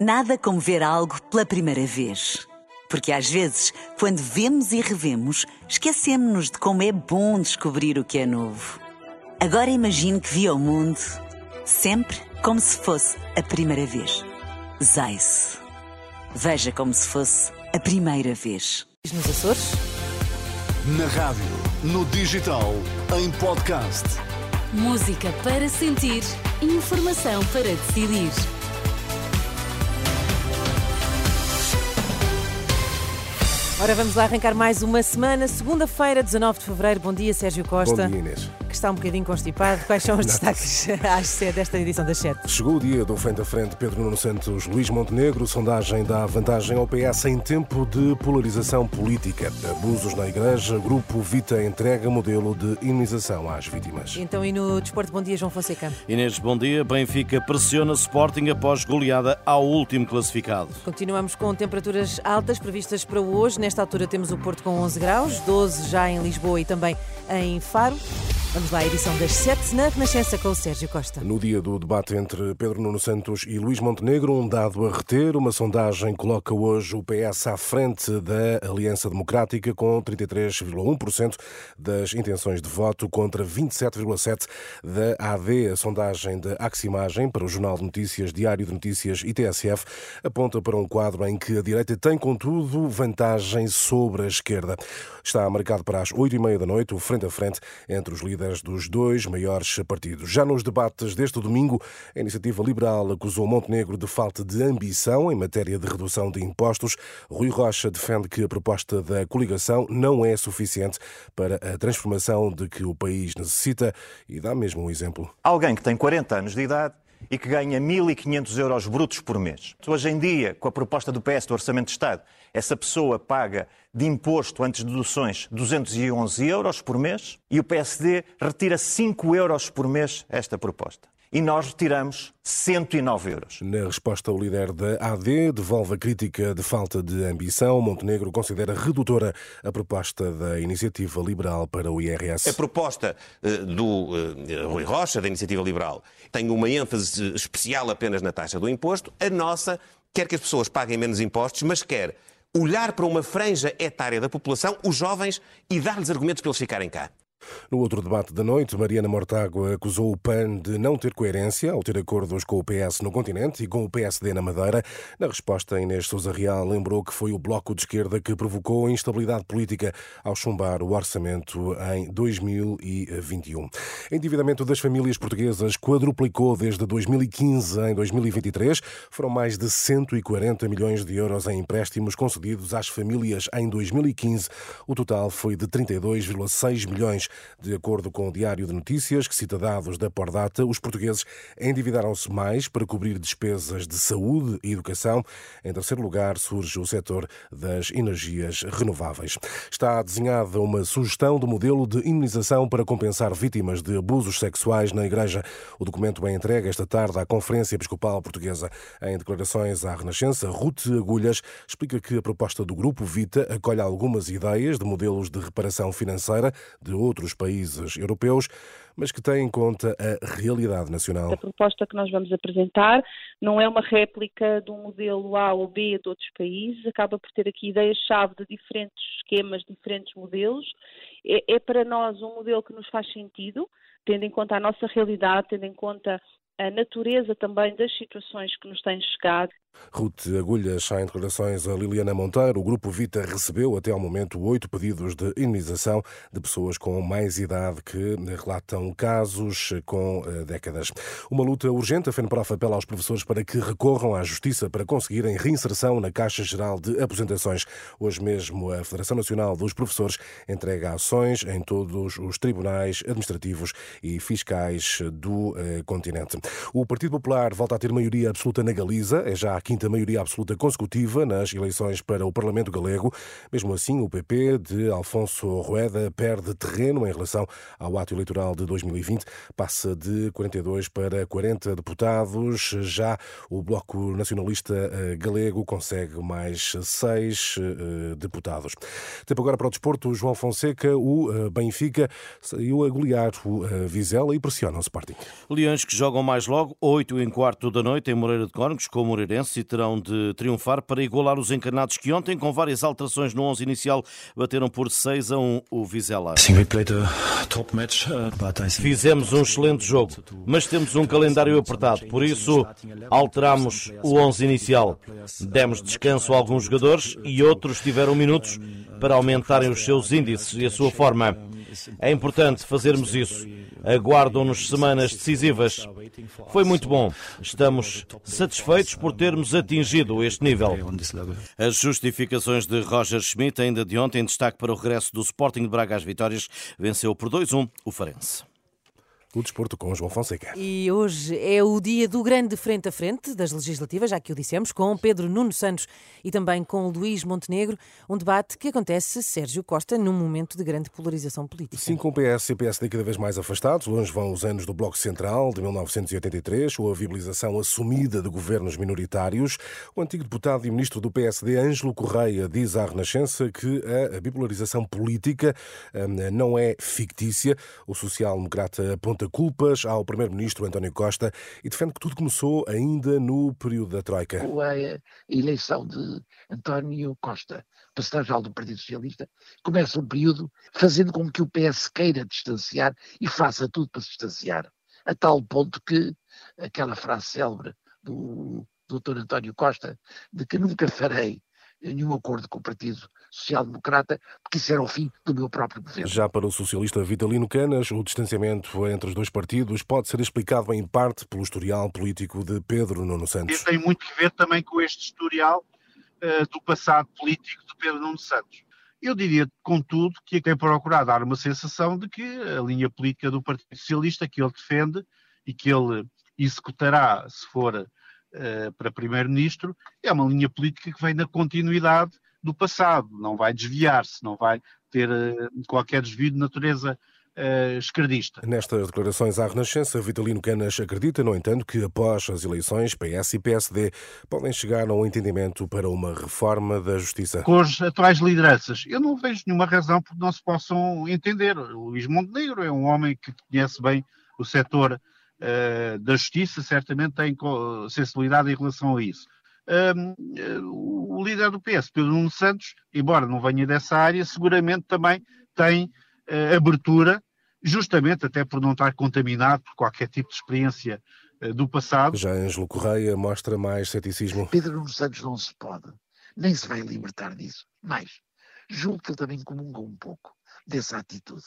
Nada como ver algo pela primeira vez. Porque às vezes, quando vemos e revemos, esquecemos-nos de como é bom descobrir o que é novo. Agora imagine que viu o mundo sempre como se fosse a primeira vez. Zais. Veja como se fosse a primeira vez. Nos Açores? Na rádio, no digital, em podcast. Música para sentir, informação para decidir. Ora, vamos lá arrancar mais uma semana, segunda-feira, 19 de fevereiro. Bom dia, Sérgio Costa. Bom dia, Inês. Está um bocadinho constipado. Quais são os destaques às sete desta edição das 7? Chegou o dia do frente a frente Pedro Nuno Santos, Luís Montenegro. Sondagem dá vantagem ao PS em tempo de polarização política. Abusos na Igreja. Grupo Vita entrega modelo de imunização às vítimas. Então, e no Desporto, bom dia, João Fonseca. Inês, bom dia. Benfica pressiona Sporting após goleada ao último classificado. Continuamos com temperaturas altas previstas para hoje. Nesta altura temos o Porto com 11 graus, 12 já em Lisboa e também em Faro. Vamos lá, a edição das 7 na Renascença com o Sérgio Costa. No dia do debate entre Pedro Nuno Santos e Luís Montenegro, um dado a reter, uma sondagem coloca hoje o PS à frente da Aliança Democrática com 33,1% das intenções de voto contra 27,7% da AD. A sondagem da Aximagem para o Jornal de Notícias, Diário de Notícias e TSF aponta para um quadro em que a direita tem, contudo, vantagem sobre a esquerda. Está marcado para as 8h30 da noite o frente a frente entre os líderes dos dois maiores partidos. Já nos debates deste domingo, a Iniciativa Liberal acusou Montenegro de falta de ambição em matéria de redução de impostos. Rui Rocha defende que a proposta da coligação não é suficiente para a transformação de que o país necessita e dá mesmo um exemplo. Alguém que tem 40 anos de idade e que ganha 1.500 euros brutos por mês. Hoje em dia, com a proposta do PS do Orçamento de Estado, essa pessoa paga de imposto antes de deduções 211 euros por mês e o PSD retira 5 euros por mês esta proposta e nós retiramos 109 euros. Na resposta, o líder da AD devolve a crítica de falta de ambição. Montenegro considera redutora a proposta da Iniciativa Liberal para o IRS. A proposta uh, do uh, Rui Rocha, da Iniciativa Liberal, tem uma ênfase especial apenas na taxa do imposto. A nossa quer que as pessoas paguem menos impostos, mas quer olhar para uma franja etária da população, os jovens, e dar-lhes argumentos para eles ficarem cá. No outro debate da noite, Mariana Mortágua acusou o PAN de não ter coerência ao ter acordos com o PS no continente e com o PSD na Madeira. Na resposta, Inês Sousa Real lembrou que foi o Bloco de Esquerda que provocou a instabilidade política ao chumbar o orçamento em 2021. O endividamento das famílias portuguesas quadruplicou desde 2015 em 2023. Foram mais de 140 milhões de euros em empréstimos concedidos às famílias em 2015. O total foi de 32,6 milhões de acordo com o Diário de Notícias, que cita dados da Pordata, os portugueses endividaram-se mais para cobrir despesas de saúde e educação. Em terceiro lugar, surge o setor das energias renováveis. Está desenhada uma sugestão de modelo de imunização para compensar vítimas de abusos sexuais na Igreja. O documento é entregue esta tarde à Conferência Episcopal Portuguesa. Em declarações à Renascença, Ruth Agulhas explica que a proposta do Grupo Vita acolhe algumas ideias de modelos de reparação financeira de outros outros países europeus, mas que tem em conta a realidade nacional. A proposta que nós vamos apresentar não é uma réplica de um modelo A ou B de outros países, acaba por ter aqui ideias-chave de diferentes esquemas, diferentes modelos. É, é para nós um modelo que nos faz sentido, tendo em conta a nossa realidade, tendo em conta a natureza também das situações que nos têm chegado Ruth Agulhas, em declarações a Liliana Monteiro, o Grupo Vita recebeu até ao momento oito pedidos de indenização de pessoas com mais idade que relatam casos com eh, décadas. Uma luta urgente, a FENPROF apela aos professores para que recorram à Justiça para conseguirem reinserção na Caixa Geral de Aposentações. Hoje mesmo, a Federação Nacional dos Professores entrega ações em todos os tribunais administrativos e fiscais do eh, continente. O Partido Popular volta a ter maioria absoluta na Galiza, é já quinta maioria absoluta consecutiva nas eleições para o Parlamento Galego. Mesmo assim, o PP de Alfonso Rueda perde terreno em relação ao ato eleitoral de 2020, passa de 42 para 40 deputados. Já o Bloco Nacionalista eh, Galego consegue mais seis eh, deputados. Tempo agora para o desporto. João Fonseca, o eh, Benfica, saiu a golear o Vizela e pressiona o Sporting. Leões que jogam mais logo, 8 em quarto da noite, em Moreira de Cónegos, com o Moreirense, e terão de triunfar para igualar os encarnados que ontem, com várias alterações no 11 inicial, bateram por 6 a 1 o Vizela. Fizemos um excelente jogo, mas temos um calendário apertado, por isso alteramos o 11 inicial. Demos descanso a alguns jogadores e outros tiveram minutos para aumentarem os seus índices e a sua forma. É importante fazermos isso. Aguardam-nos semanas decisivas. Foi muito bom. Estamos satisfeitos por termos atingido este nível. As justificações de Roger Schmidt, ainda de ontem, em destaque para o regresso do Sporting de Braga às vitórias, venceu por 2-1 o Farense. O desporto com João Fonseca. E hoje é o dia do grande frente a frente das legislativas, já que o dissemos, com Pedro Nuno Santos e também com Luís Montenegro, um debate que acontece, Sérgio Costa, num momento de grande polarização política. Sim, com o PS e PSD cada vez mais afastados, longe vão os anos do Bloco Central de 1983, ou a viabilização assumida de governos minoritários. O antigo deputado e ministro do PSD, Ângelo Correia, diz à Renascença que a bipolarização política hum, não é fictícia. O social-democrata aponta aponta culpas ao primeiro-ministro António Costa e defende que tudo começou ainda no período da Troika. A eleição de António Costa para secretário do Partido Socialista começa um período fazendo com que o PS queira distanciar e faça tudo para se distanciar. A tal ponto que aquela frase célebre do Dr. António Costa de que nunca farei nenhum acordo com o Partido Social Democrata, porque isso era o fim do meu próprio governo. Já para o socialista Vitalino Canas, o distanciamento entre os dois partidos pode ser explicado em parte pelo historial político de Pedro Nuno Santos. E tem muito que ver também com este historial uh, do passado político de Pedro Nuno Santos. Eu diria, contudo, que tem procurado dar uma sensação de que a linha política do Partido Socialista que ele defende e que ele executará se for uh, para primeiro-ministro é uma linha política que vem na continuidade do passado, não vai desviar-se, não vai ter uh, qualquer desvio de natureza uh, esquerdista. Nestas declarações à Renascença, Vitalino Canas acredita, no entanto, que após as eleições, PS e PSD podem chegar a um entendimento para uma reforma da justiça. Com as atuais lideranças, eu não vejo nenhuma razão por que não se possam entender. O Luís Montenegro é um homem que conhece bem o setor uh, da justiça, certamente tem sensibilidade em relação a isso. Um, o líder do PS, Pedro Nuno Santos, embora não venha dessa área, seguramente também tem uh, abertura, justamente até por não estar contaminado por qualquer tipo de experiência uh, do passado. Já Ângelo Correia mostra mais ceticismo. Pedro Nuno Santos não se pode, nem se vai libertar disso. Mas julgo que ele também comunga um pouco dessa atitude.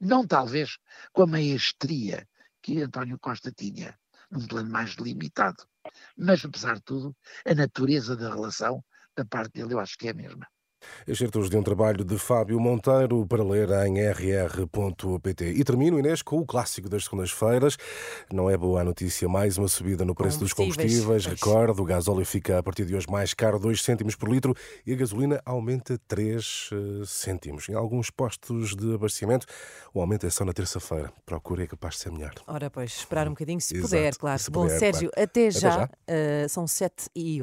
Não talvez com a maestria que António Costa tinha, num plano mais limitado. Mas, apesar de tudo, a natureza da relação, da parte dele, eu acho que é a mesma. Excertos de um trabalho de Fábio Monteiro para ler em rr.pt. E termino, Inês, com o clássico das segundas-feiras. Não é boa a notícia, mais uma subida no preço dos combustíveis. Recorde, o gasóleo fica a partir de hoje mais caro, 2 cêntimos por litro, e a gasolina aumenta 3 eh, cêntimos. Em alguns postos de abastecimento, o aumento é só na terça-feira. Procure, é capaz de ser melhor. Ora, pois, esperar um bocadinho, se Exato. puder, claro. Se Bom, puder, Sérgio, claro. até já. Até já. Uh, são 7 e